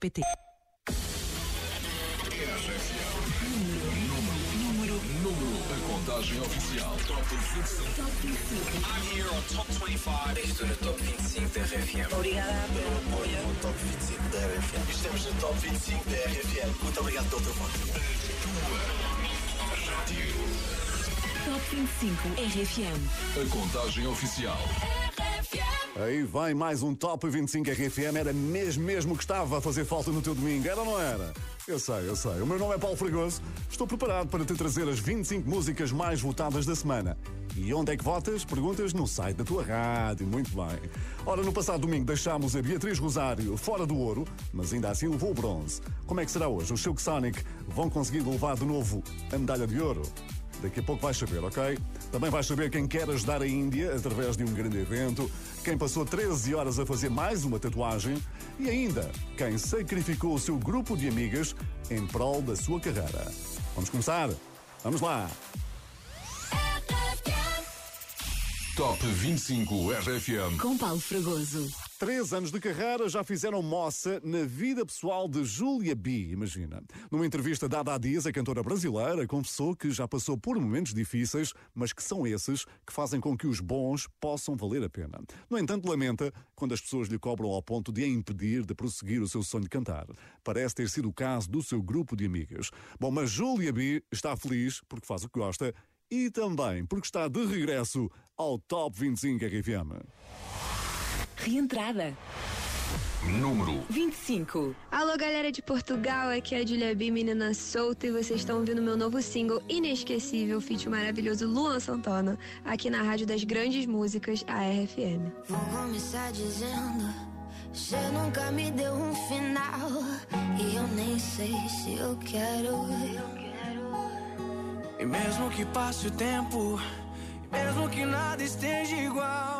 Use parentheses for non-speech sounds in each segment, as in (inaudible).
rr.pt. Contagem oficial. Top 25. Top 25. I'm here on Top 25. Estou Top 25 da RFM. Obrigada pelo apoio. Top 25 da RFM. Estamos Top 25 da RFM. Muito obrigado voto. Top 25 RFM. A contagem oficial. Aí vai mais um Top 25 RFM. Era mesmo, mesmo que estava a fazer falta no teu domingo, era ou não era? Eu sei, eu sei. O meu nome é Paulo Fragoso. Estou preparado para te trazer as 25 músicas mais votadas da semana. E onde é que votas? Perguntas no site da tua rádio. Muito bem. Ora, no passado domingo deixámos a Beatriz Rosário fora do ouro, mas ainda assim levou o bronze. Como é que será hoje? Os Silk Sonic vão conseguir levar de novo a medalha de ouro? Daqui a pouco vais saber, ok? Também vais saber quem quer ajudar a Índia através de um grande evento, quem passou 13 horas a fazer mais uma tatuagem e ainda quem sacrificou o seu grupo de amigas em prol da sua carreira. Vamos começar? Vamos lá! Top 25 RFM. Com Paulo Fragoso. Três anos de carreira já fizeram moça na vida pessoal de Julia B, imagina. Numa entrevista dada há dias, a cantora brasileira confessou que já passou por momentos difíceis, mas que são esses que fazem com que os bons possam valer a pena. No entanto, lamenta quando as pessoas lhe cobram ao ponto de a impedir de prosseguir o seu sonho de cantar. Parece ter sido o caso do seu grupo de amigas. Bom, mas Julia B está feliz porque faz o que gosta e também porque está de regresso ao Top 25 RFM. Reentrada. Número 25. Alô, galera de Portugal, aqui é a Julia B, menina solta, e vocês estão ouvindo meu novo single inesquecível, feat maravilhoso Luan Santana, aqui na Rádio das Grandes Músicas, a RFM. Vou começar dizendo: Você nunca me deu um final. E eu nem sei se eu quero. E mesmo que passe o tempo, e mesmo que nada esteja igual,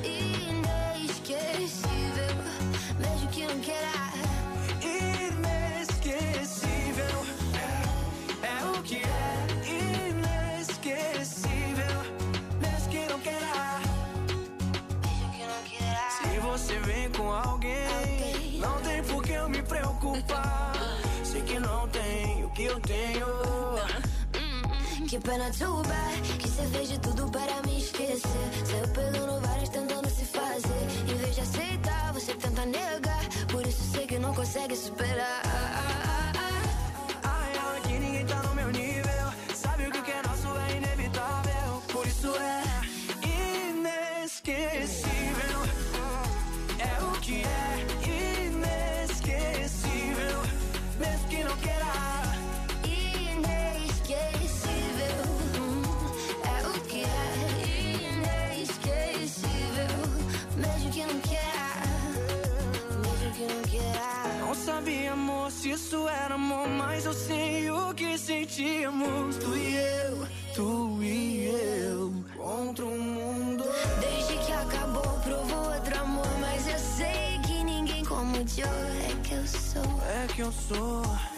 Que pena too bad Que cê fez de tudo para me esquecer. Saiu pegando várias tentando se fazer. Em vez de aceitar, você tenta negar. Por isso sei que não consegue superar que eu sou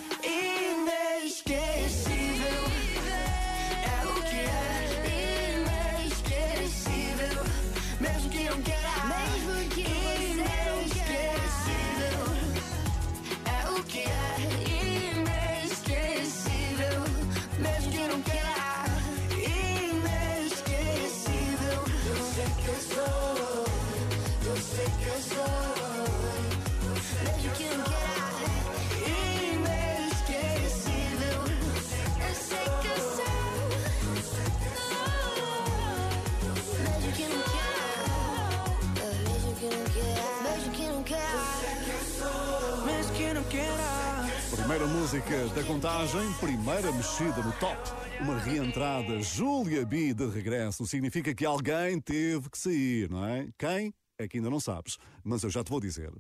música da contagem, primeira mexida no top. Uma reentrada, Julia B de regresso, significa que alguém teve que sair, não é? Quem? É que ainda não sabes, mas eu já te vou dizer.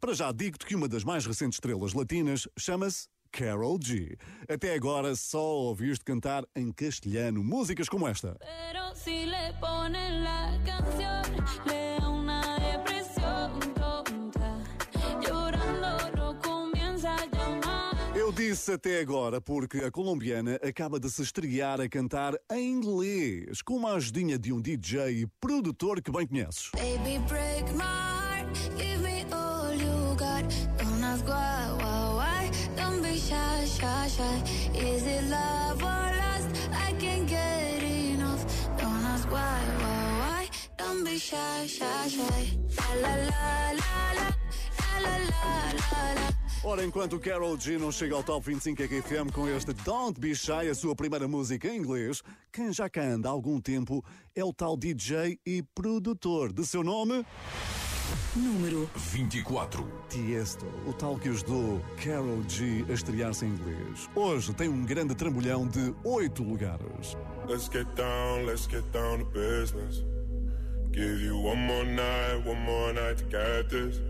Para já, digo-te que uma das mais recentes estrelas latinas chama-se Carol G. Até agora só ouviste cantar em castelhano músicas como esta. Pero si le ponen la canción, disse até agora porque a colombiana acaba de se estrear a cantar em inglês, com uma ajudinha de um DJ e produtor que bem conheces. Baby, break my heart. Give me all you got. Don't ask why, why, why. Don't be shy, shy, shy. Is it love or lust? I can't get enough. Don't ask why, why, why. Don't be shy, shy, shy. La la la la la. La la la la la. Ora, enquanto Carol G não chega ao Top 25 RFM com este Don't Be Shy, a sua primeira música em inglês, quem já cá anda há algum tempo é o tal DJ e produtor de seu nome, Número 24. Tiesto, o tal que ajudou Carol G a estrear-se em inglês. Hoje tem um grande trambolhão de oito lugares. Let's get down, let's get down to business. Give you one more night, one more night to get this.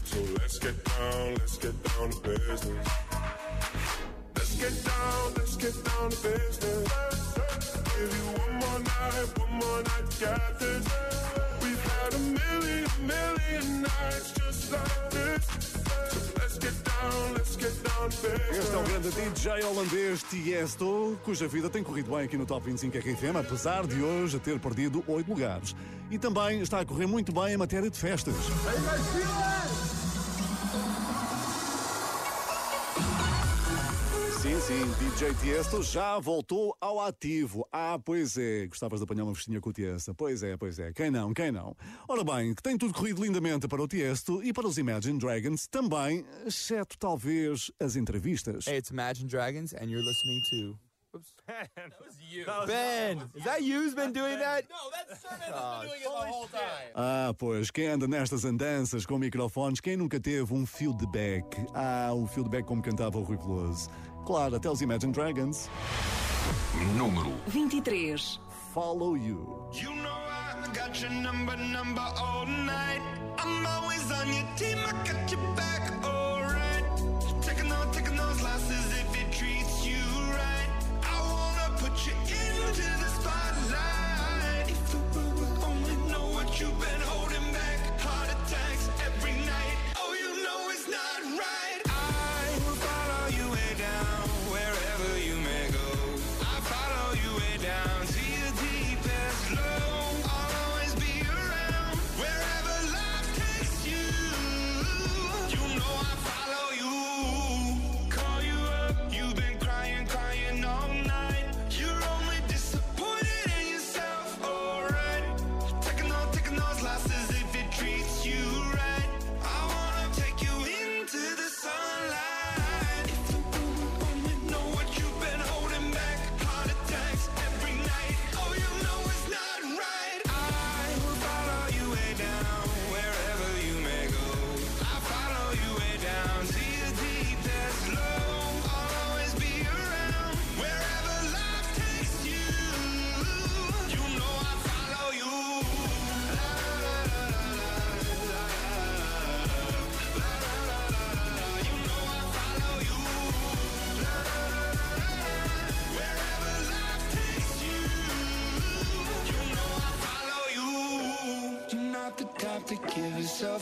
So let's get down, let's get down to business. Let's get down, let's get down to business. Give you one more night, one more night get this. We've had a million, million nights just like this. So let's get down, let's get down to business. Este é o grande DJ holandês Tiesto, cuja vida tem corrido bem aqui no Top 25 RFM, apesar de hoje ter perdido oito lugares. E também está a correr muito bem em matéria de festas. Sim, sim, DJ Tiesto já voltou ao ativo. Ah, pois é, gostavas de apanhar uma festinha com o Tiesto. Pois é, pois é, quem não, quem não. Ora bem, que tem tudo corrido lindamente para o Tiesto e para os Imagine Dragons também, exceto talvez as entrevistas. Hey, it's Imagine Dragons, and you're listening to. Oops. Ben, (laughs) that was you. Ben, is that you who's been doing that? No, that's Sherman has been doing it the whole time. Ah, pois, quem anda nestas andanças com microfones, quem nunca teve um feedback? Ah, um feedback como cantava o Rui Veloso. Claro, até os Imagine Dragons. Número 23. Follow You. You know I got your number, number all night. I'm always on your team, I got your back,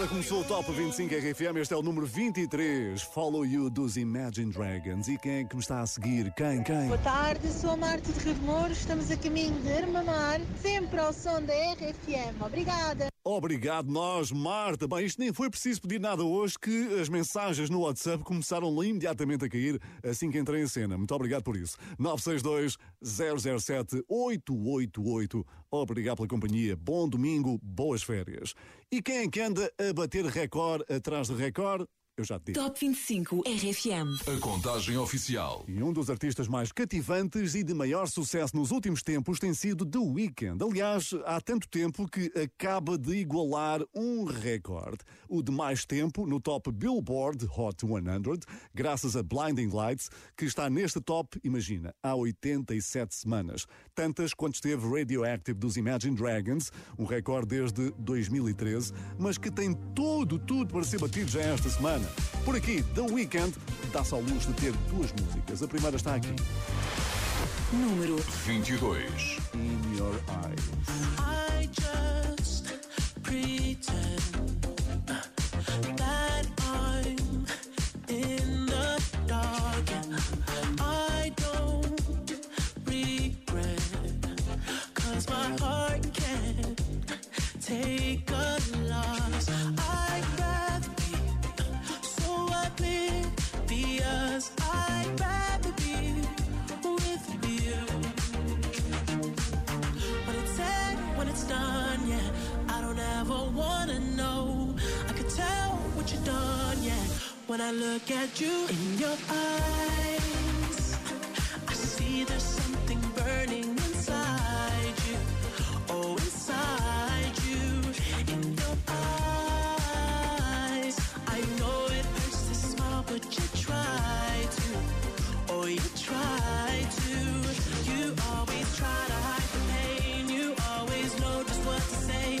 agora começou o Top 25 RFM, este é o número 23, Follow You dos Imagine Dragons. E quem é que me está a seguir? Quem, quem? Boa tarde, sou a Marta de Rio de Mouros, estamos a caminho de Armamar, sempre ao som da RFM. Obrigada. Obrigado, nós, Marta. Bem, isto nem foi preciso pedir nada hoje que as mensagens no WhatsApp começaram imediatamente a cair assim que entrei em cena. Muito obrigado por isso. 962 007 888. Obrigado pela companhia. Bom domingo, boas férias. E quem é que anda a bater recorde atrás de recorde? Eu já te digo. Top 25 RFM. A contagem oficial. E um dos artistas mais cativantes e de maior sucesso nos últimos tempos tem sido The Weeknd. Aliás, há tanto tempo que acaba de igualar um recorde. O de mais tempo no top Billboard Hot 100, graças a Blinding Lights, que está neste top, imagina, há 87 semanas. Tantas quanto esteve Radioactive dos Imagine Dragons, um recorde desde 2013, mas que tem tudo, tudo para ser batido já esta semana. Por aqui, The Weeknd dá-se ao luxo de ter duas músicas. A primeira está aqui. Número 22. In Your Eyes. I just pretend that I'm in the dark. I don't regret, cause my heart can't take a loss. So oblivious. I'd rather be with you. When it's said, when it's done, yeah. I don't ever wanna know. I could tell what you've done, yeah. When I look at you in your eyes, I see there's something burning always try to hide the pain. You always know just what to say.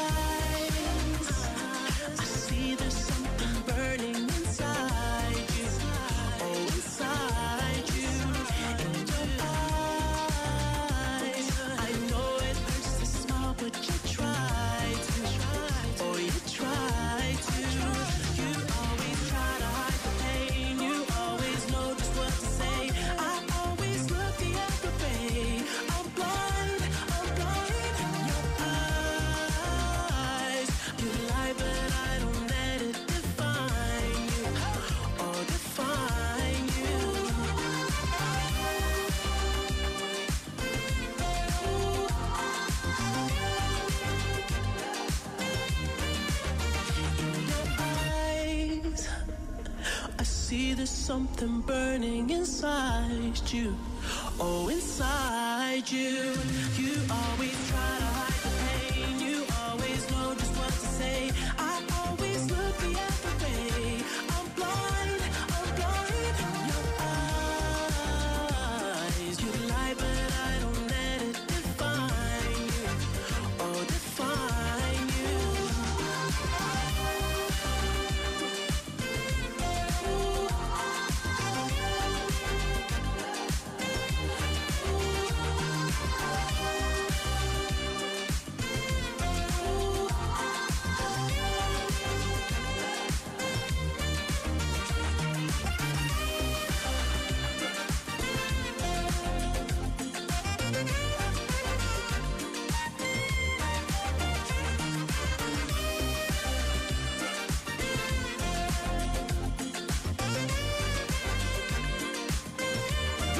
you.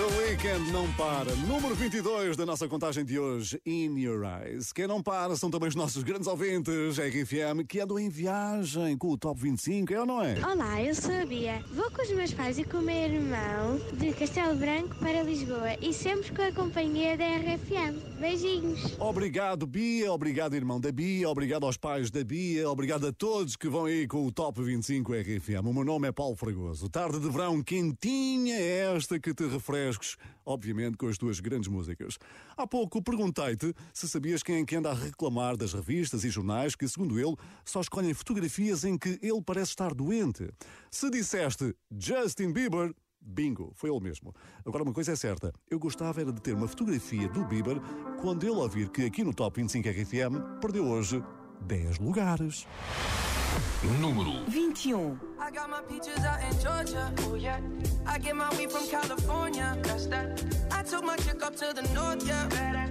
Weekend não para. Número 22 da nossa contagem de hoje, In Your Eyes. Quem não para são também os nossos grandes ouvintes, RFM, que andam em viagem com o Top 25, é ou não é? Olá, eu sou a Bia. Vou com os meus pais e com o meu irmão de Castelo Branco para Lisboa e sempre com a companhia da RFM. Beijinhos. Obrigado, Bia. Obrigado, irmão da Bia. Obrigado aos pais da Bia. Obrigado a todos que vão aí com o Top 25 RFM. O meu nome é Paulo Fragoso. Tarde de verão quentinha é esta que te refresques, obviamente com as tuas grandes músicas. Há pouco perguntei-te se sabias quem é que anda a reclamar das revistas e jornais que, segundo ele, só escolhem fotografias em que ele parece estar doente. Se disseste Justin Bieber, Bingo, foi ele mesmo. Agora, uma coisa é certa: eu gostava era de ter uma fotografia do Bieber quando ele ouvir que aqui no Top 25 RFM perdeu hoje 10 lugares. Número 21. Um. I got my peaches out in Georgia. Oh yeah. I get my weed from California. That's that. I took my chick up to the north. Yeah. Better.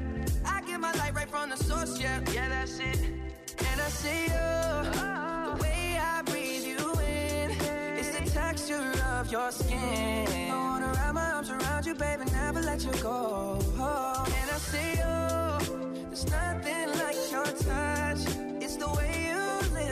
I get my light right from the source. Yeah. Yeah, that's it. And I see you. Uh-huh. The way I breathe you in. It's the texture of your skin. I wanna wrap my arms around you, baby, never let you go. And I see you. There's nothing like your touch.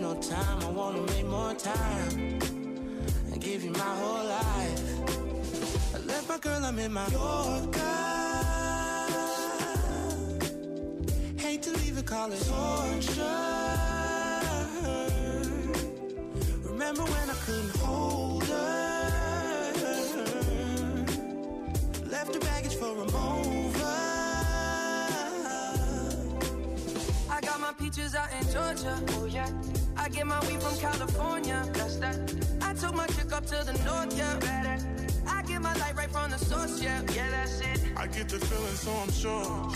No time, I wanna make more time and give you my whole life. I left my girl, I'm in my Yorker. Hate to leave it, call it torture. Remember when I couldn't hold her? Left her baggage for a mover. My peaches out in Georgia. Oh yeah. I get my weed from California. That's that. I took my chick up to the north. Yeah, better. I get my light right from the source. Yeah, yeah, that's it. I get the feeling, so I'm sure.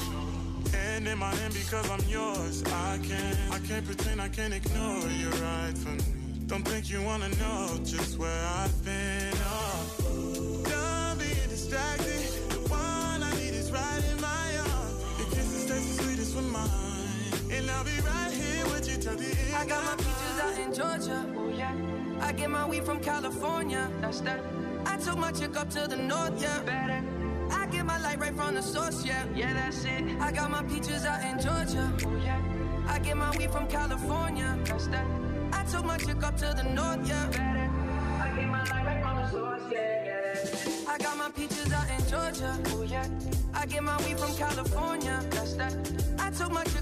And in my hand because I'm yours. I can't, I can't pretend I can't ignore you right from me. Don't think you wanna know just where I've been. Oh, done being distracted. The one I need is right in my arms. Your kisses taste the sweetest with mine, and I'll be right here with you till the end. I got my peaches out in Georgia. Oh yeah. I get my weed from California. That's that. I took my chick up to the north. Yeah, better. I get my light right from the source. Yeah, yeah, that's it. I got my peaches out in Georgia. Oh yeah. I get my weed from California. That's that. I took my chick up to the north. Yeah, better. I get my light right from the source. Yeah, yeah, that's it. I got my peaches out in Georgia. Oh yeah. I get my weed from California. That's that. I took my chick up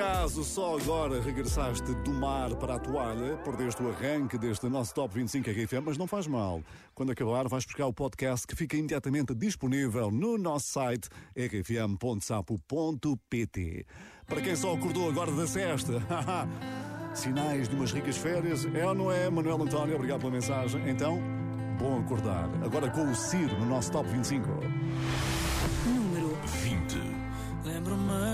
acaso só agora regressaste do mar para a toalha, perdeste o arranque deste nosso Top 25 RFM, mas não faz mal. Quando acabar, vais buscar o podcast que fica imediatamente disponível no nosso site rfm.sapo.pt. Para quem só acordou agora da cesta, sinais de umas ricas férias, é ou não é, Manuel António? Obrigado pela mensagem. Então, bom acordar. Agora com o Ciro no nosso Top 25. Número 20. Lembro-me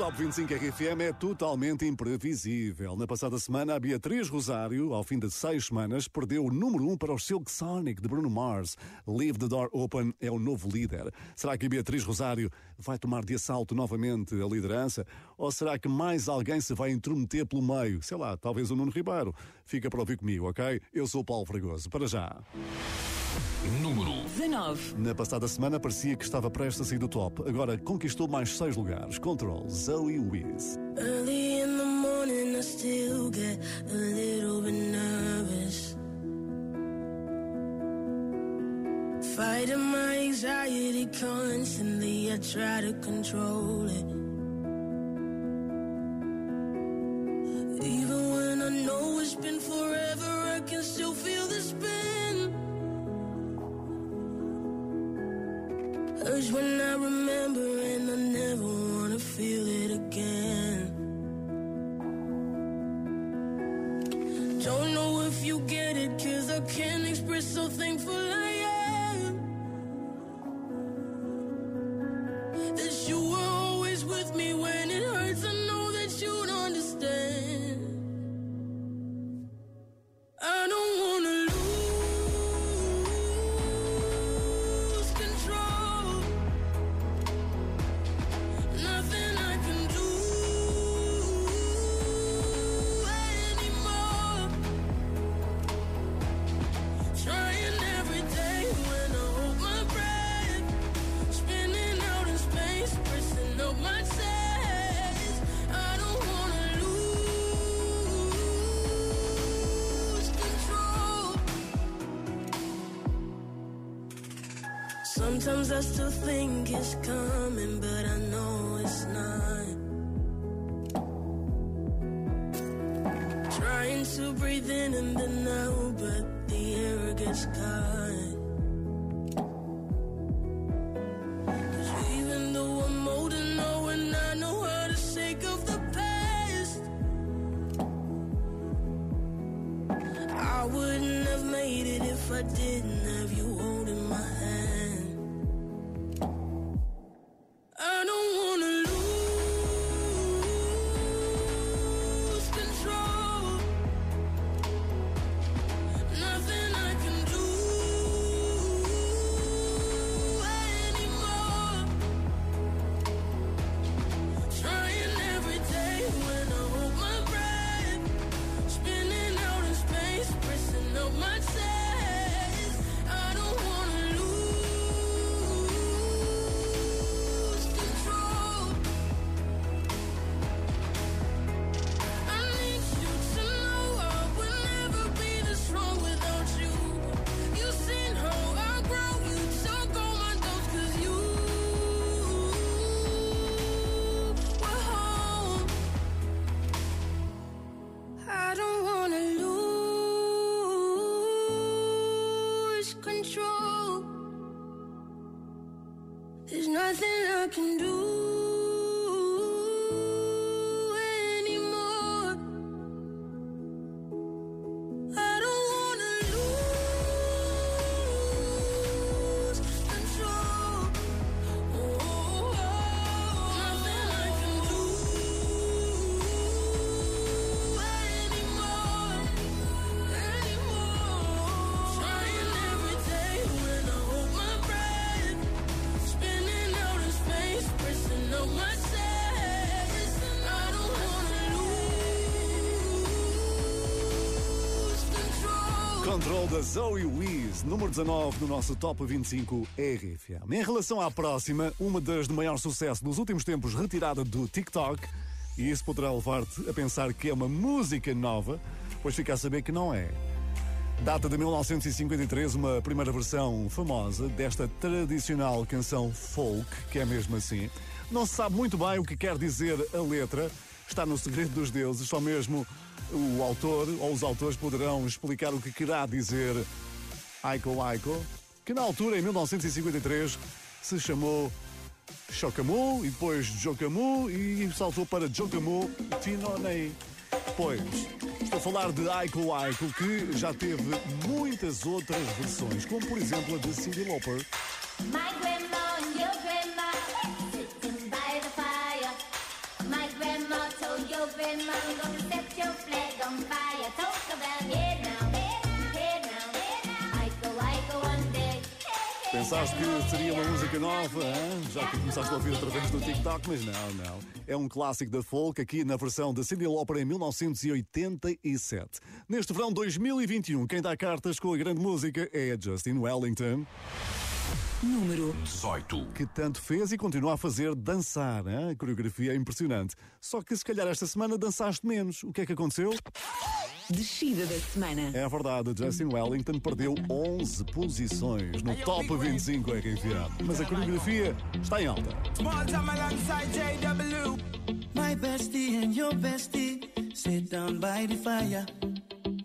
Top 25 RFM é totalmente imprevisível. Na passada semana, a Beatriz Rosário, ao fim de seis semanas, perdeu o número 1 um para o Silk Sonic de Bruno Mars. Leave the Door Open é o novo líder. Será que a Beatriz Rosário vai tomar de assalto novamente a liderança? Ou será que mais alguém se vai intrometer pelo meio? Sei lá, talvez o Nuno Ribeiro. Fica para ouvir comigo, ok? Eu sou o Paulo Fregoso. Para já. Número 19. Na passada semana parecia que estava prestes a sair do top. Agora conquistou mais seis lugares. Control, Zoe Wiz. Early in the morning, I still get a little bit nervous. Fighting my anxiety constantly, I try to control it. Control. Da Zoe Wiz, número 19 no nosso Top 25 RFM. Em relação à próxima, uma das de maior sucesso nos últimos tempos retirada do TikTok, e isso poderá levar-te a pensar que é uma música nova, pois fica a saber que não é. Data de 1953, uma primeira versão famosa desta tradicional canção folk, que é mesmo assim. Não se sabe muito bem o que quer dizer a letra, está no segredo dos deuses, só mesmo o autor ou os autores poderão explicar o que querá dizer Aiko Aiko, que na altura, em 1953, se chamou Chocamu e depois Jocamu e saltou para Jocamu Finonei. Pois, estou a falar de Aiko Aiko, que já teve muitas outras versões, como por exemplo a de Cyndi Lauper. Grandma told your grandma, Pensaste que seria uma música nova, hein? já que começaste a ouvir através do TikTok, mas não, não. É um clássico da folk aqui na versão da Cyndi Lauper em 1987. Neste verão 2021, quem dá cartas com a grande música é Justin Wellington. Número 18. Que tanto fez e continua a fazer dançar, hein? a coreografia é impressionante. Só que se calhar esta semana dançaste menos. O que é que aconteceu? Descida da semana. É verdade, Justin Wellington perdeu 11 posições no Top 25 RFM. Mas a coreografia está em alta. Small time alongside JW. My bestie and your bestie sit down by the fire.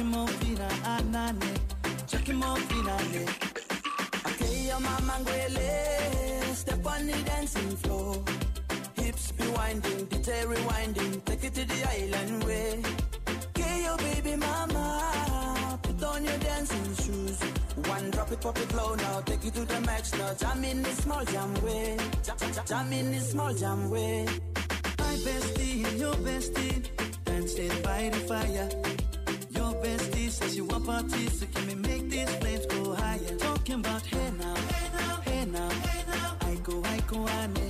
Chucking more fina, anane. Chucking more fina, ne. Okay, your mama ngwele. Step on the dancing floor. Hips be winding, detail rewinding. Take it to the island way. Okay, your baby mama. Put on your dancing shoes. One drop it, pop it low now. Take it to the max now. Jam in the small jam way. Jam, jam, in the small jam way. My bestie your bestie dancing by the fire. Your bestie says you want parties, so can we make these flames go higher? Talking about hey now, hey now, hey now, hey now. I go, I go, ane. Chucking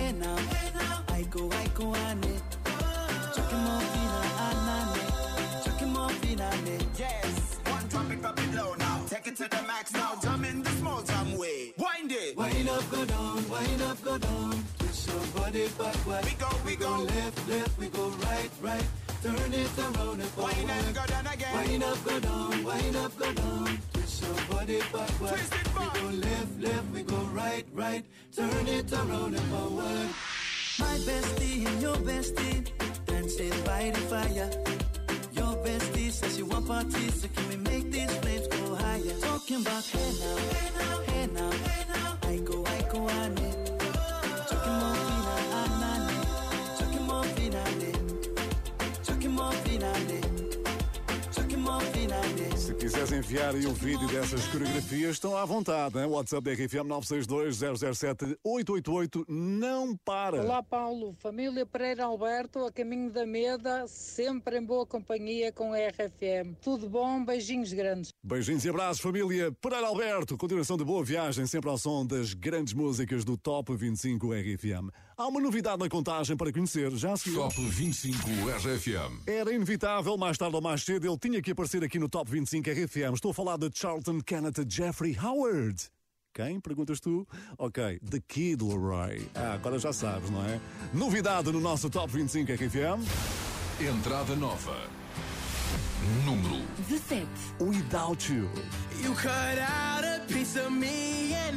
go, I go, ane. Chucking more fina, anane. Chucking more fina, ne. Yes, one drop it, drop it low now Take it to the max now, jam in the small jam way Wind it Wind up, go down, wind up, go down. Twist your body backward. We go, we go. left, left, we go right, right. Turn it around and forward. Wind and go down again Wind up, go down, wind up, go down. Twist your body backward. Twist it back. We go left, left, we go right, right. Turn it around and forward. My bestie and your bestie dancing by the fire. Your bestie says you want parties, so can we make these flames go higher? Talking about hey now, hey now, hey now, hey now. I go, I go, more fina, anane. Chucking more fina, ne. Chucking more fina, ne. Chucking more fina, ne. Se quiseres enviar aí o vídeo dessas coreografias, estão à vontade. Hein? WhatsApp da RFM 962-007-888 não para. Olá Paulo, família Pereira Alberto, a caminho da Meda, sempre em boa companhia com a RFM. Tudo bom, beijinhos grandes. Beijinhos e abraços, família Pereira Alberto. Continuação de boa viagem, sempre ao som das grandes músicas do Top 25 RFM. Há uma novidade na contagem para conhecer, já se viu? Top 25 RFM. Era inevitável, mais tarde ou mais cedo, ele tinha que aparecer aqui no Top 25 RFM. Estou a falar de Charlton Kenneth Jeffrey Howard. Quem? Perguntas tu? Ok, The Kid Leroy. Ah, agora já sabes, não é? Novidade no nosso Top 25 RFM. Entrada nova. Número 17. Without You. You cut out a piece of me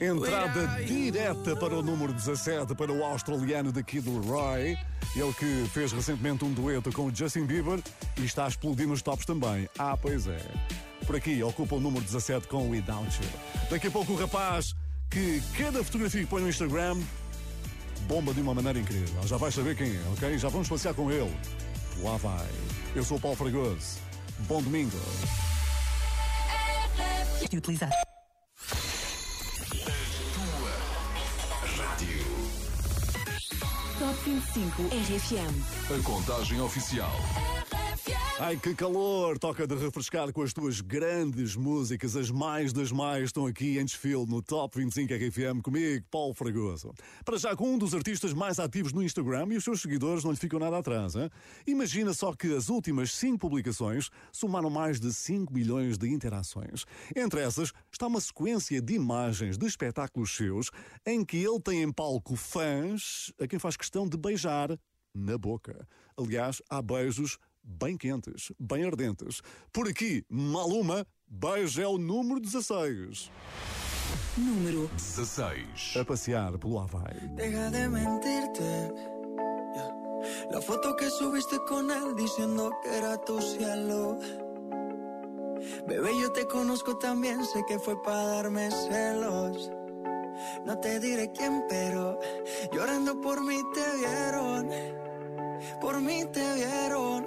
Entrada direta para o número 17 para o australiano The Kid Leroy. Ele que fez recentemente um dueto com o Justin Bieber e está a explodir nos tops também. Ah, pois é. Por aqui ocupa o número 17 com Without You. Daqui a pouco o rapaz que cada fotografia que põe no Instagram bomba de uma maneira incrível. Já vais saber quem é, ok? Já vamos passear com ele. Lá vai. Eu sou o Paulo Fragoso. Bom domingo. Utilizar. Top 25 RFM. A contagem oficial. Ai que calor! Toca de refrescar com as tuas grandes músicas, as mais das mais estão aqui em desfile no Top 25 RFM comigo, Paulo Fragoso. Para já com um dos artistas mais ativos no Instagram e os seus seguidores não lhe ficam nada atrás. Hein? Imagina só que as últimas 5 publicações somaram mais de 5 milhões de interações. Entre essas está uma sequência de imagens de espetáculos seus em que ele tem em palco fãs a quem faz questão de beijar na boca. Aliás, há beijos bem quentes, bem ardentes. Por aqui, Maluma, beijo é o número 16. Número 16. A passear pelo Havaí. Deja de mentirte. La foto que subiste con él diciendo que era tu cielo. Bebé, yo te conozco también, sé que fue para darme celos. No te diré quién, pero llorando por mí te vieron. Por mí te vieron.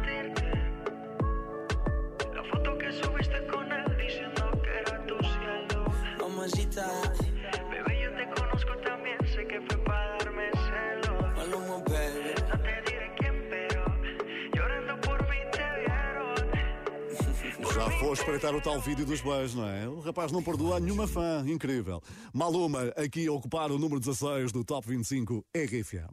Que subiste con él diciendo que era tu cielo. Mamacita. Bebé, yo te conozco también, sé que fue para darme celos. Foi espreitar o tal vídeo dos beijos, não é? O rapaz não perdoa nenhuma fã. Incrível. Maluma, aqui a ocupar o número 16 do Top 25 RFM.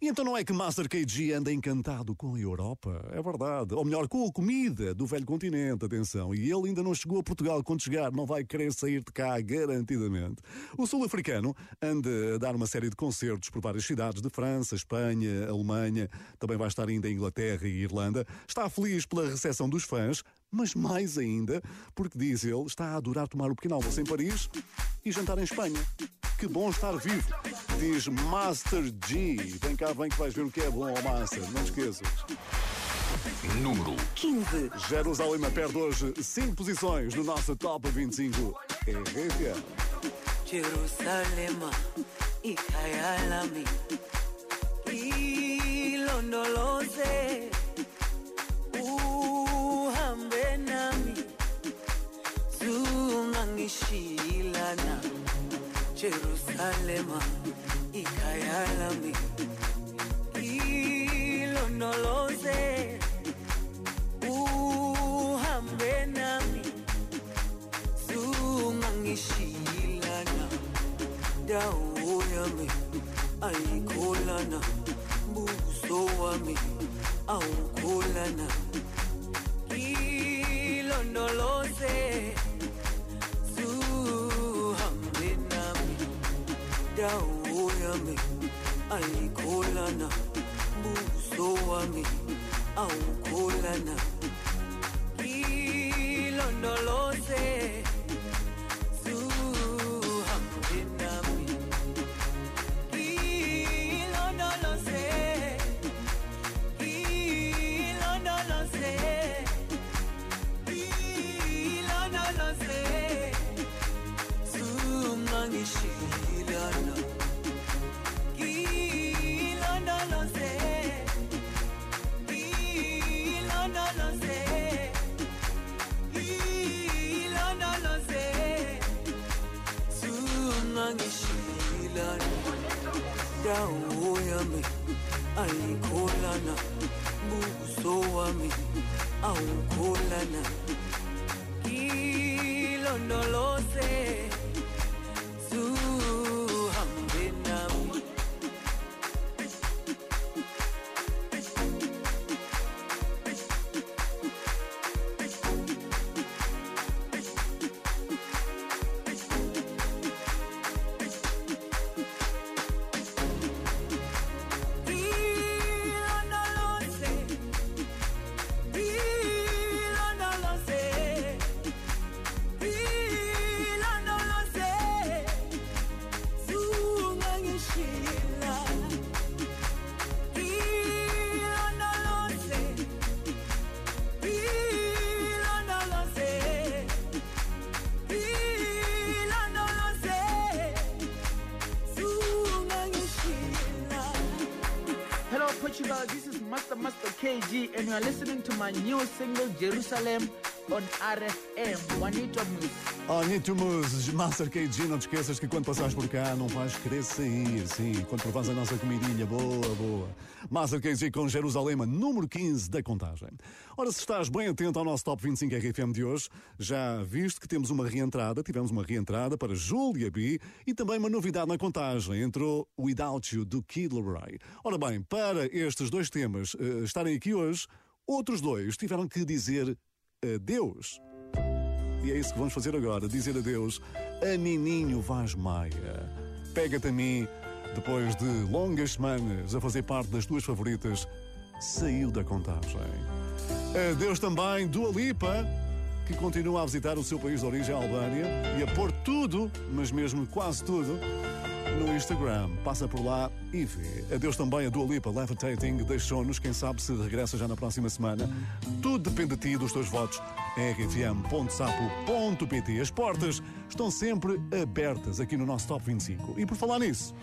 E então não é que Master KG anda encantado com a Europa? É verdade. Ou melhor, com a comida do velho continente, atenção. E ele ainda não chegou a Portugal. Quando chegar, não vai querer sair de cá, garantidamente. O sul-africano anda a dar uma série de concertos por várias cidades de França, Espanha, Alemanha. Também vai estar ainda em Inglaterra e Irlanda. Está feliz pela recepção dos fãs, mas mais ainda, porque diz ele, está a adorar tomar o pequeno almoço em Paris e jantar em Espanha. Que bom estar vivo, diz Master G. Vem cá, vem que vais ver o que é bom ao Master, não te esqueças. Número 15. Jerusalém perde hoje 5 posições no nosso Top 25 RFM. Jerusalema ikhaya lami ilondoloze uhambe zungangishilana Jerusalema ikhaya lami ilondoloze uhambe nami. Zungangishilana dawo yami ayikholana buso wami awukholana ilondoloze dawo yami ayikholana buso wami awukholana ilondoloze zungangishilana dawo yami ayikholana buso wami awukholana are listening to my new single Jerusalem on RFM. Juanito Mus. Anitta Muses, Master KG, não te esqueças que quando passares por cá não vais querer sair, sim, quando provas a nossa comidinha, boa, boa. Master KG com Jerusalema, número 15 da contagem. Ora, se estás bem atento ao nosso Top 25 RFM de hoje, já viste que temos uma reentrada, tivemos uma reentrada para Julia B e também uma novidade na contagem, entrou Without You, do Kid Laroi. Ora bem, para estes dois temas eh, estarem aqui hoje, outros dois tiveram que dizer adeus. E é isso que vamos fazer agora, dizer adeus a Nininho Vaz Maia. Pega-te a mim, depois de longas semanas a fazer parte das tuas favoritas, saiu da contagem. Adeus também Dua Lipa, que continua a visitar o seu país de origem, a Albânia, e a pôr tudo, mas mesmo quase tudo, no Instagram. Passa por lá e vê. Adeus também a Dua Lipa Levitating, deixou-nos, quem sabe se regressa já na próxima semana. Tudo depende de ti, dos teus votos. rfm.sapo.pt As portas estão sempre abertas aqui no nosso Top 25. E por falar nisso...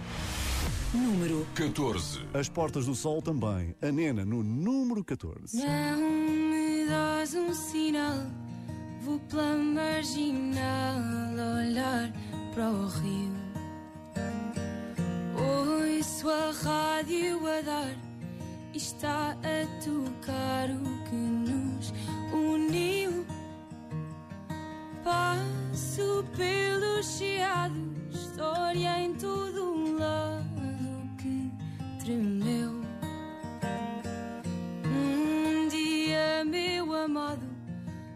Número 14. As portas do sol também. A Nena no número 14. Não me dás um sinal, vou pela marginal olhar para o rio. Ouço a rádio a dar e está a tocar o que nos uniu. Passo pelo chiado, história em todo um lado que tremeu. Um dia, meu amado,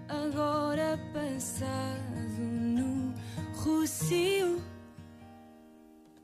agora passado no Rocio.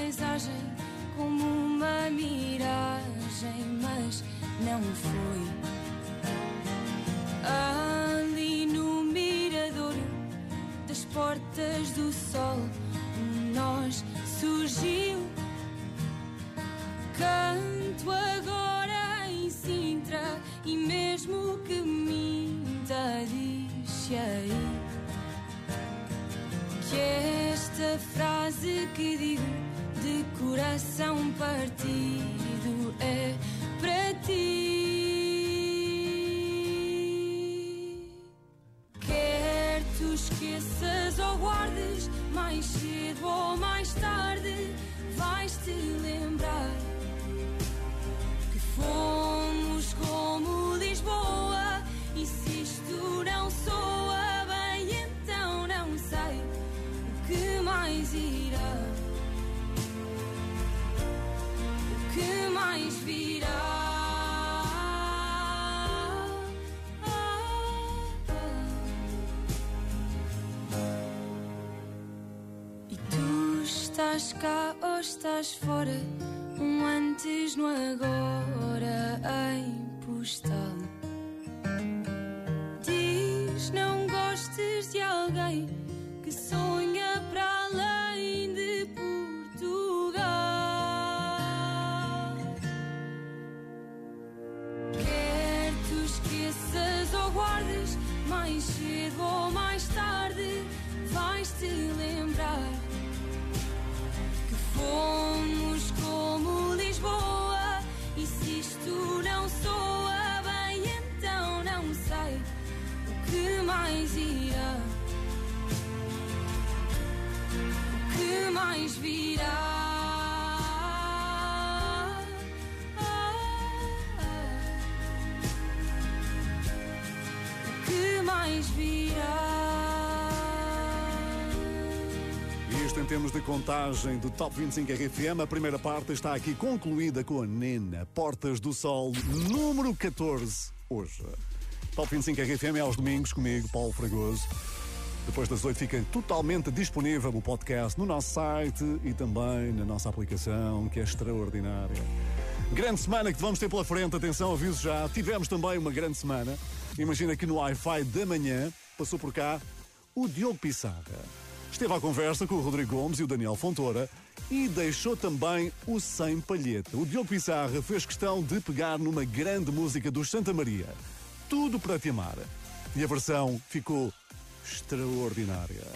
Paisagem como uma miragem, mas não foi. Ali no mirador das portas do sol, um nós surgiu. Canto agora em Sintra e mesmo que minta, diz aí que esta frase que digo coração partido é para ti. Quer tu esqueças ou guardes, mais cedo ou mais tarde, vais te lembrar que fomos estás cá ou estás fora? Um antes no agora em postal. Diz não gostes de alguém isto em termos de contagem do Top 25 RFM, a primeira parte está aqui concluída com a Nena, Portas do Sol, número 14, hoje. Top 25 RFM é aos domingos comigo, Paulo Fragoso. Depois das 8 fica totalmente disponível o podcast no nosso site e também na nossa aplicação, que é extraordinária. Grande semana que vamos ter pela frente, atenção, aviso já. Tivemos também uma grande semana. Imagina que no Wi-Fi da manhã passou por cá o Diogo Pissarra. Esteve à conversa com o Rodrigo Gomes e o Daniel Fontoura e deixou também o Sem Palheta. O Diogo Pissarra fez questão de pegar numa grande música dos Santa Maria, Tudo para Te Amar. E a versão ficou extraordinária.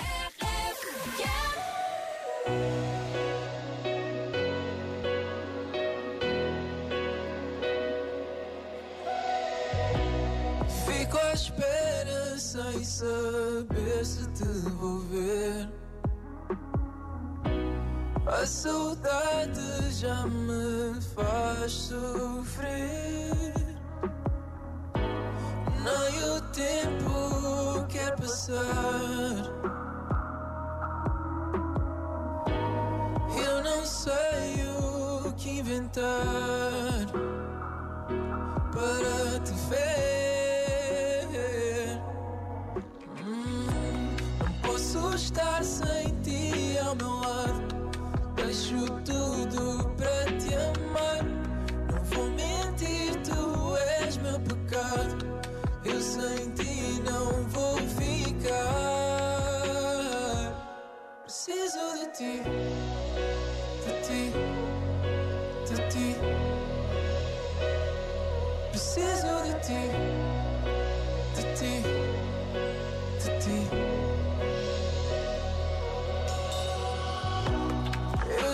Saber se te vou ver. A saudade já me faz sofrer. Nem o tempo quer passar. Eu não sei o que inventar Eu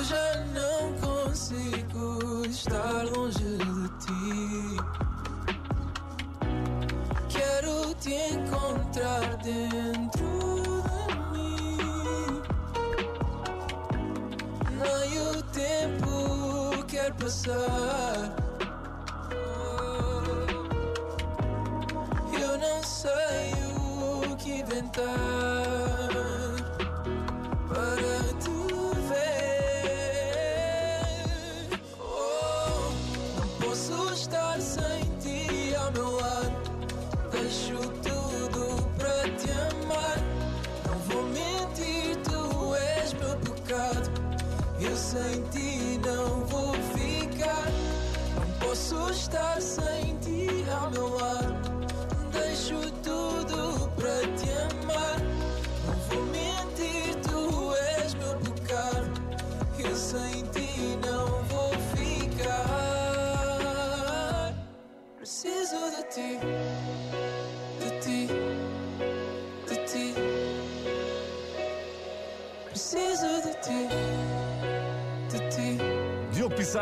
já não consigo estar longe de ti. Quero te encontrar dentro de mim. Nem o tempo quer passar. Que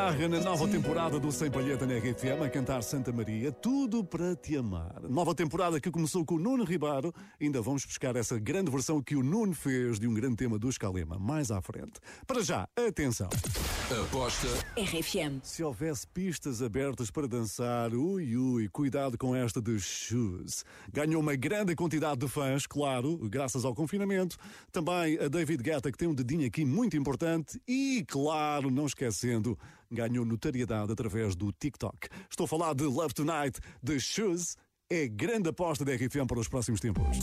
Pissarra na nova temporada do Sem Palheta na RFM a cantar Santa Maria, tudo para te amar. Nova temporada que começou com o Nuno Ribeiro. Ainda vamos buscar essa grande versão que o Nuno fez de um grande tema do Escalema mais à frente. Para já, atenção. Aposta RFM. Se houvesse pistas abertas para dançar, ui ui, cuidado com esta de Shoes. Ganhou uma grande quantidade de fãs, claro, graças ao confinamento. Também a David Guetta, que tem um dedinho aqui muito importante. E, claro, não esquecendo, ganhou notariedade através do TikTok. Estou a falar de Love Tonight, de Shoes. É grande aposta da RFM para os próximos tempos.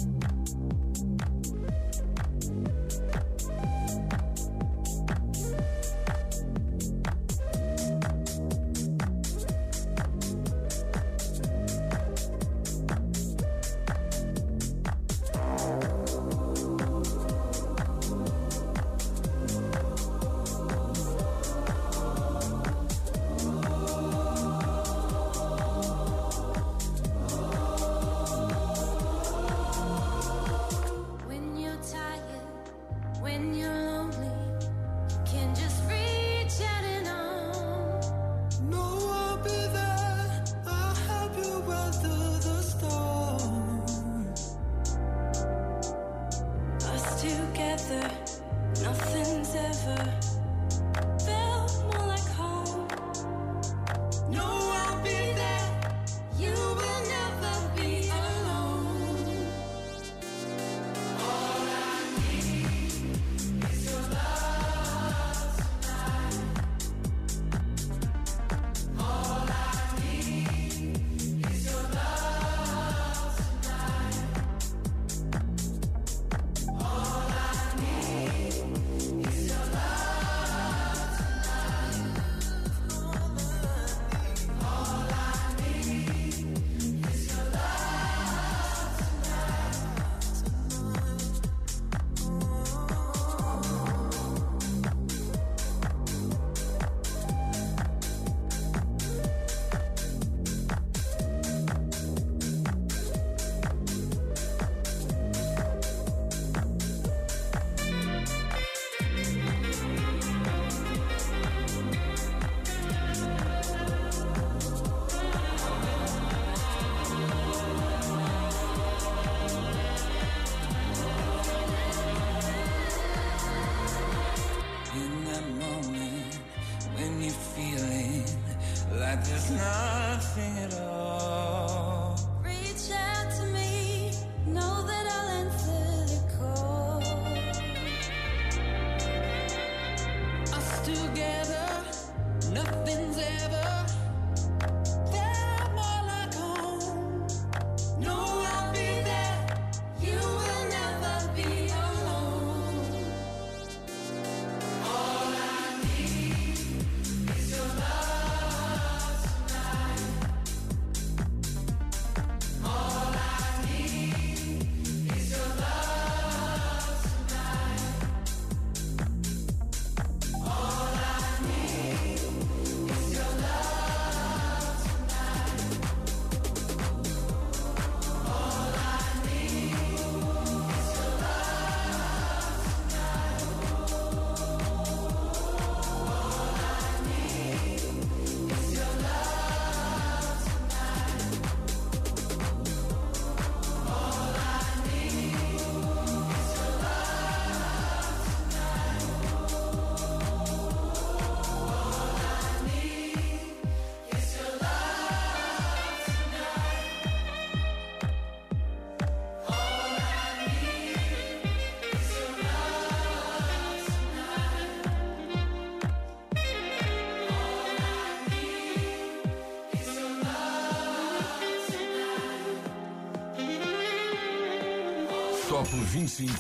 Like 25